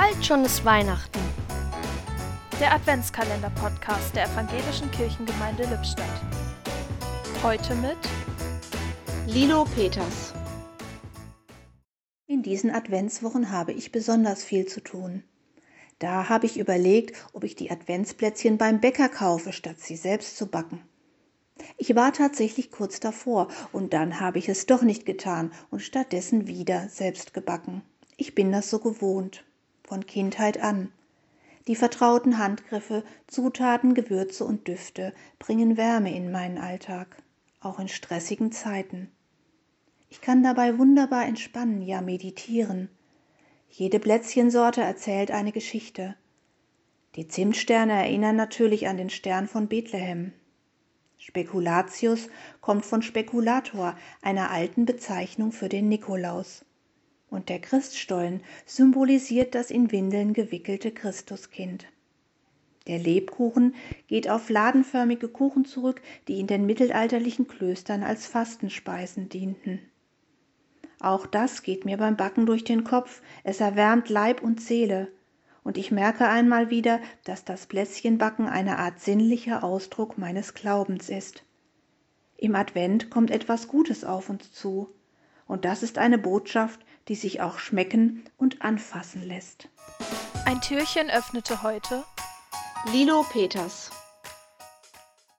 Bald schon ist Weihnachten. Der Adventskalender-Podcast der Evangelischen Kirchengemeinde Lippstadt. Heute mit Lilo Peters. In diesen Adventswochen habe ich besonders viel zu tun. Da habe ich überlegt, ob ich die Adventsplätzchen beim Bäcker kaufe, statt sie selbst zu backen. Ich war tatsächlich kurz davor, und dann habe ich es doch nicht getan und stattdessen wieder selbst gebacken. Ich bin das so gewohnt, von Kindheit an. Die vertrauten Handgriffe, Zutaten, Gewürze und Düfte bringen Wärme in meinen Alltag, auch in stressigen Zeiten. Ich kann dabei wunderbar entspannen, ja meditieren. Jede Plätzchensorte erzählt eine Geschichte. Die Zimtsterne erinnern natürlich an den Stern von Bethlehem, Spekulatius kommt von Spekulator, einer alten Bezeichnung für den Nikolaus. Und der Christstollen symbolisiert das in Windeln gewickelte Christuskind. Der Lebkuchen geht auf ladenförmige Kuchen zurück, die in den mittelalterlichen Klöstern als Fastenspeisen dienten. Auch das geht mir beim Backen durch den Kopf, es erwärmt Leib und Seele, und ich merke einmal wieder, dass das Plätzchenbacken eine Art sinnlicher Ausdruck meines Glaubens ist. Im Advent kommt etwas Gutes auf uns zu, und das ist eine Botschaft, die sich auch schmecken und anfassen lässt. Ein Türchen öffnete heute Lilo Peters.